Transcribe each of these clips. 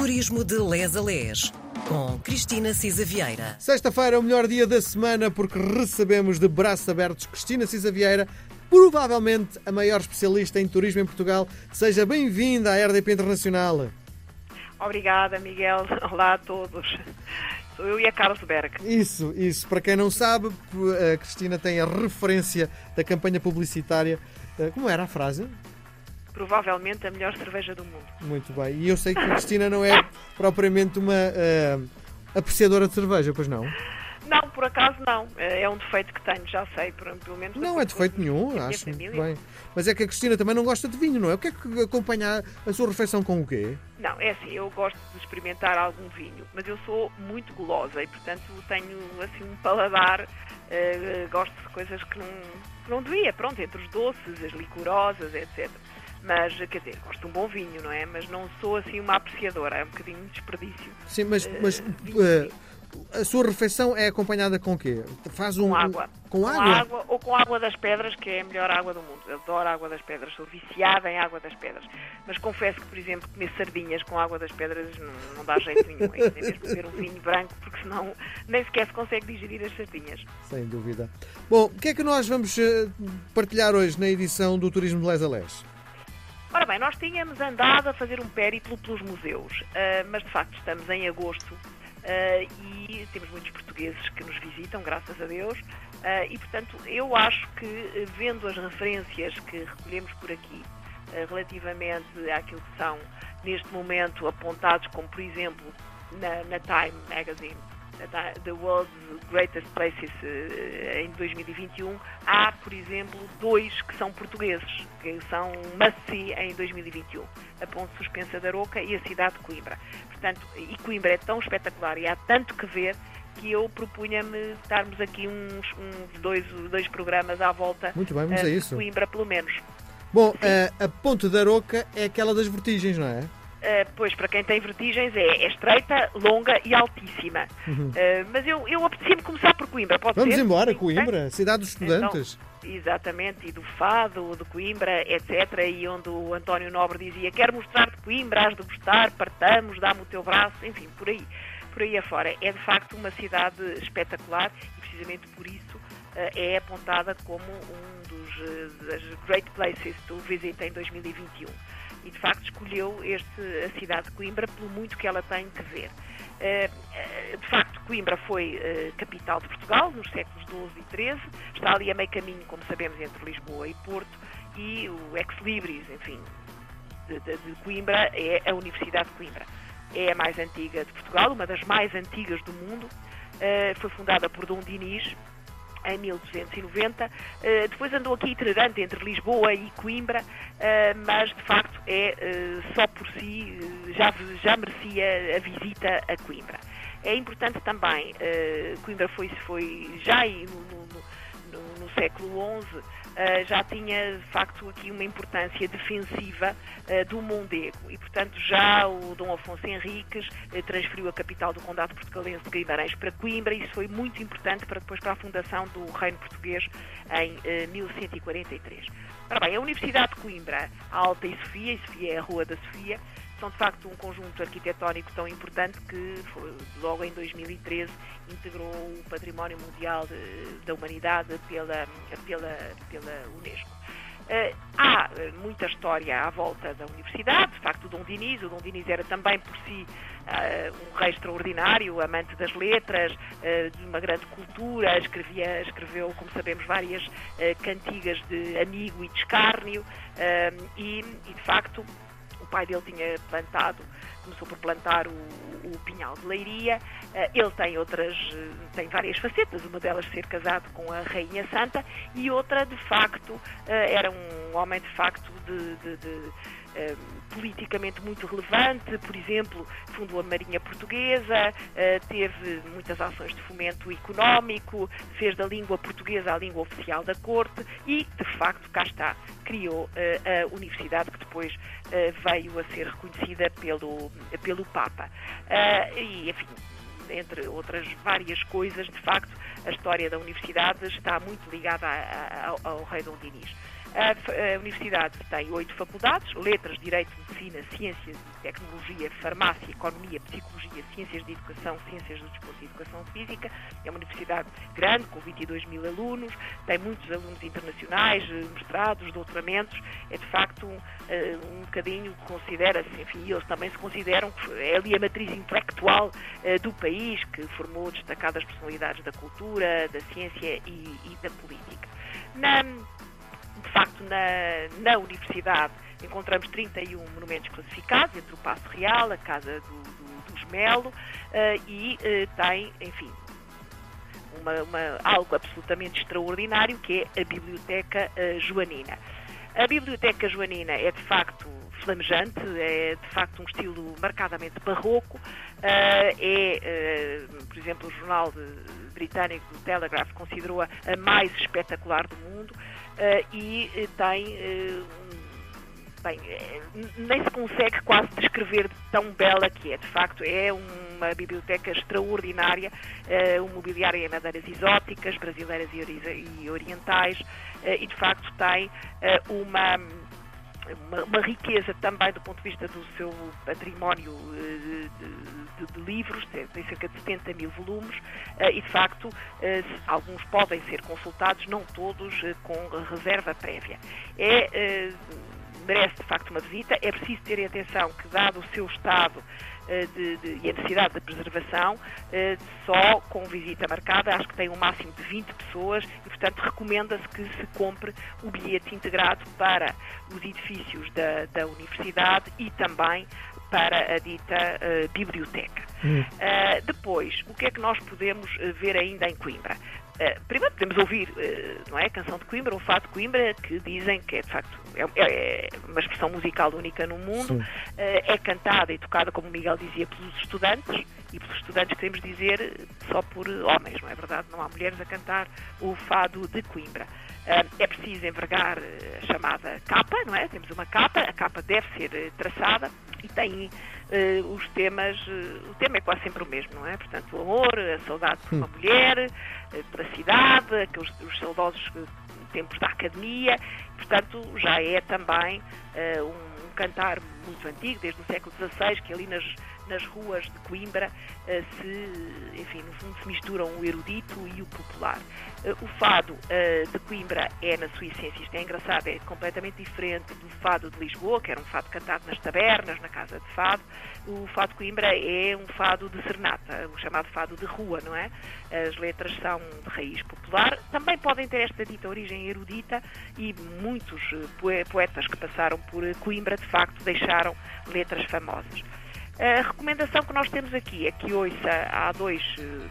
Turismo de Les a Les, com Cristina Cisa Vieira. Sexta-feira é o melhor dia da semana porque recebemos de braços abertos Cristina Cisa Vieira, provavelmente a maior especialista em turismo em Portugal. Seja bem-vinda à RDP Internacional. Obrigada, Miguel. Olá a todos. Sou eu e a Carlos Berg. Isso, isso. Para quem não sabe, a Cristina tem a referência da campanha publicitária. Eh, como era a frase? Provavelmente a melhor cerveja do mundo. Muito bem. E eu sei que a Cristina não é propriamente uma uh, apreciadora de cerveja, pois não? Não, por acaso não. É um defeito que tenho, já sei, pelo menos. Não é defeito nenhum, acho bem. Mas é que a Cristina também não gosta de vinho, não é? O que é que acompanha a sua refeição com o quê? Não, é assim, eu gosto de experimentar algum vinho, mas eu sou muito gulosa e, portanto, tenho assim um paladar, uh, gosto de coisas que não, que não devia, pronto, entre os doces, as licorosas, etc. Mas, quer dizer, gosto de um bom vinho, não é? Mas não sou assim uma apreciadora, é um bocadinho de desperdício. Sim, mas, uh, mas uh, a sua refeição é acompanhada com o quê? Faz um, com água. Com, com água? água? Ou com água das pedras, que é a melhor água do mundo. Eu adoro água das pedras, sou viciada em água das pedras. Mas confesso que, por exemplo, comer sardinhas com água das pedras não, não dá jeito nenhum. É mesmo beber um vinho branco, porque senão nem sequer se consegue digerir as sardinhas. Sem dúvida. Bom, o que é que nós vamos eh, partilhar hoje na edição do Turismo de Les a Les? Ora bem, nós tínhamos andado a fazer um périplo pelos museus, uh, mas de facto estamos em agosto uh, e temos muitos portugueses que nos visitam, graças a Deus, uh, e portanto eu acho que vendo as referências que recolhemos por aqui relativamente àquilo que são neste momento apontados como por exemplo na, na Time Magazine The World's Greatest Places eh, em 2021, há, por exemplo, dois que são portugueses, que são must-see em 2021, a Ponte Suspensa da Roca e a cidade de Coimbra. Portanto, e Coimbra é tão espetacular e há tanto que ver que eu propunha-me darmos aqui uns, uns, dois, dois programas à volta Muito bem, vamos uh, a isso. de Coimbra, pelo menos. Bom, uh, a Ponte da Roca é aquela das vertigens, não é? Uh, pois, para quem tem vertigens, é, é estreita, longa e altíssima. Uhum. Uh, mas eu, eu apetecia-me começar por Coimbra, pode Vamos ser? embora, Coimbra, cidade dos estudantes. Então, exatamente, e do Fado, de Coimbra, etc. E onde o António Nobre dizia: Quero mostrar-te Coimbra, has de gostar, partamos, dá-me o teu braço, enfim, por aí, por aí afora. É de facto uma cidade espetacular e precisamente por isso uh, é apontada como um dos das Great Places to Visit em 2021 e de facto escolheu este, a cidade de Coimbra pelo muito que ela tem que ver. Eh, eh, de facto, Coimbra foi eh, capital de Portugal nos séculos XII e XIII, está ali a meio caminho, como sabemos, entre Lisboa e Porto, e o ex-libris, enfim, de, de, Coimbra é a Universidade de Coimbra. É a mais antiga de Portugal, uma das mais antigas do mundo, foi fundada por Dom Dinis, em 1290. Eh, depois andou aqui itinerante entre Lisboa e Coimbra, eh, mas de facto é eh, só por si já, já merecia a visita a Coimbra. É importante também, Coimbra foi, foi já no, no século XI uh, já tinha de facto aqui uma importância defensiva uh, do Mondego e, portanto, já o Dom Afonso Henriques uh, transferiu a capital do Condado Portugalense de Guimarães para Coimbra e isso foi muito importante para depois para a fundação do Reino Português em 1143. Ora bem, a Universidade de Coimbra, a Alta e Sofia, e Sofia é a Rua da Sofia, são de facto um conjunto arquitetónico tão importante que foi, logo em 2013 integrou o Património Mundial de, da Humanidade pela, pela, pela Unesco. Uh, há eh, muita história à volta da universidade, de facto o Dom Dinis, o Dom Dinis era também por si uh, um rei extraordinário, amante das letras, uh, de uma grande cultura, escrevia, escreveu, como sabemos, várias cantigas de amigo e de escárnio e, e, de facto pai dele tinha plantado, começou por plantar o, o pinhal de leiria. Uh, ele tem outras, uh, tem várias facetas, uma delas ser casado com a Rainha Santa e outra, de facto, uh, era um homem de facto de, de, de eh, politicamente muito relevante, por exemplo, fundou a Marinha Portuguesa, eh, teve muitas ações de fomento económico, fez da língua portuguesa a língua oficial da corte e, de facto, cá está, criou eh, a universidade que depois veio a ser reconhecida pelo, pelo Papa. E, enfim, entre outras várias coisas, de facto, a história da universidade está muito ligada a, a, ao, ao rei Dom Dinis. A, Universidade tem oito faculdades, Letras, Direito, Medicina, Ciências e Tecnologia, Farmácia, Economia, Psicologia, Ciências de Educação, Ciências do Desporto e Educação Física. É uma universidade grande, com 22 mil alunos, tem muitos alunos internacionais, mestrados, doutoramentos. É, de facto, um, eh, um bocadinho, considera-se, enfim, eles também se consideram que é ali a matriz intelectual uh, do país, que formou destacadas personalidades da cultura, da ciência e, e da política. Na, de facto, na, na Universidade encontramos 31 monumentos classificados, entre o Passo Real, a Casa do, do, dos Melo, uh, e uh, tem, enfim, uma, uma, algo absolutamente extraordinário, que é a Biblioteca uh, Joanina. A Biblioteca Joanina é, de facto, flamejante, é, de facto, um estilo marcadamente barroco, é, por exemplo, o jornal britânico, o Telegraph, considerou-a a mais espetacular do mundo, uh, e tem bem, nem se consegue quase descrever de tão bela que é. De facto, é uma biblioteca extraordinária, uh, um mobiliário em madeiras exóticas, brasileiras e, orientais, uh, e de facto tem uh, uma uma, uma, riqueza também do ponto de vista do seu património eh, de, de, de livros, tem cerca de 70 mil volumes, eh, e de facto eh, alguns podem ser consultados, não todos com reserva prévia. É merece de facto uma visita. É preciso ter atenção que, dado o seu estado eh, de, de, e a necessidade de preservação, eh, só com visita marcada, acho que tem um máximo de 20 pessoas e, portanto, recomenda-se que se compre o bilhete integrado para os edifícios da, da universidade e também para a dita uh, biblioteca. Hum. Uh, depois, o que é que nós podemos ver ainda em Coimbra? Uh, primeiro podemos ouvir, uh, não é, a canção de Coimbra, o fado de Coimbra, que dizem que é de facto é, é uma expressão musical única no mundo, uh, é cantada e tocada, como Miguel dizia, pelos estudantes, e pelos estudantes queremos dizer só por homens, não é verdade? Não há mulheres a cantar o fado de Coimbra. é preciso envergar a chamada capa, não é? Temos uma capa, a capa deve ser traçada e tem uh, os temas, uh, o tema é quase sempre o mesmo, não é? Portanto, o amor, a saudade por uma hum. mulher, uh, pela cidade, aqueles, os saudosos tempos da academia, portanto, já é também um, um cantar muito antigo, desde o século XVI, que ali nas nas ruas de Coimbra eh, se, enfim, no fundo se misturam o erudito e o popular. Eh, o fado eh, de Coimbra é, na sua essência, isto é engraçado, é completamente diferente do fado de Lisboa, que era um fado cantado nas tabernas, na casa de fado. O fado de Coimbra é um fado de serenata, o chamado fado de rua, não é? As letras são de raiz popular, também podem ter esta dita origem erudita e muitos poetas que passaram por Coimbra, de facto, deixaram letras famosas. A recomendação que nós temos aqui é que ouça, há dois,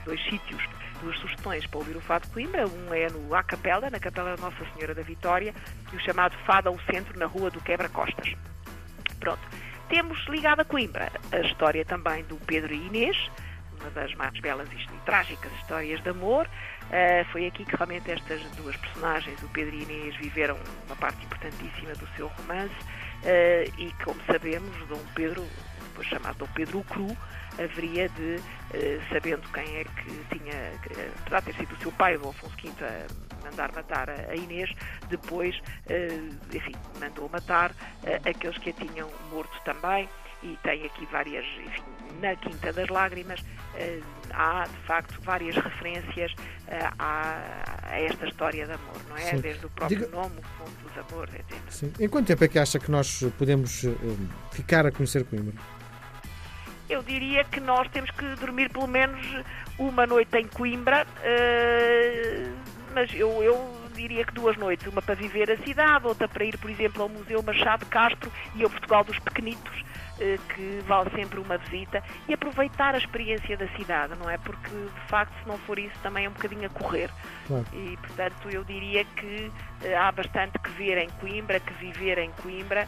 dois sítios, duas sugestões para ouvir o Fado Coimbra. Um é no A Capela, na Capela Nossa Senhora da Vitória, e o chamado Fado ao Centro, na Rua do Quebra-Costas. Pronto. Temos ligado a Coimbra a história também do Pedro e Inês, uma das mais belas e trágicas histórias de amor. Uh, foi aqui que realmente estas duas personagens, o Pedro e Inês, viveram uma parte importantíssima do seu romance uh, e, como sabemos, Dom Pedro chamado Dom Pedro Cru, haveria de, uh, sabendo quem é que tinha, apesar de ter sido o seu pai, o Afonso V, a mandar matar a Inês, depois, uh, enfim, mandou matar aqueles que a tinham morto também e tem aqui várias, enfim, na Quinta das Lágrimas, há de facto várias referências a, a, esta história de amor, não é? Sim. Desde o próprio Diga... nome, o fundo dos amores, etc. Sim. Em quanto tempo é que acha que nós podemos ficar a conhecer Coimbra? Eu diria que nós temos que dormir pelo menos uma noite em Coimbra, uh, mas eu, eu diria que duas noites, uma para viver a cidade, outra para ir, por exemplo, ao Museu Machado Castro e ao Portugal dos Pequenitos, eh, que vale sempre uma visita, e aproveitar a experiência da cidade, não é? Porque, de facto, se não for isso, também é um bocadinho a correr. Claro. E, portanto, eu diria que eh, há bastante que ver em Coimbra, que viver em Coimbra,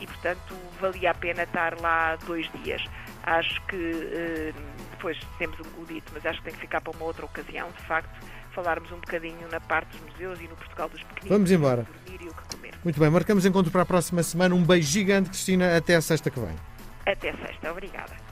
e, portanto, valia a pena estar lá dois dias. Acho que, depois temos o dito, mas acho que tem que ficar para uma outra ocasião, de facto, falarmos um bocadinho na parte dos museus e no Portugal dos Pequeninos. Vamos embora. Muito bem, marcamos encontro para a próxima semana. Um beijo gigante, Cristina. Até a sexta que vem. Até sexta. Obrigada.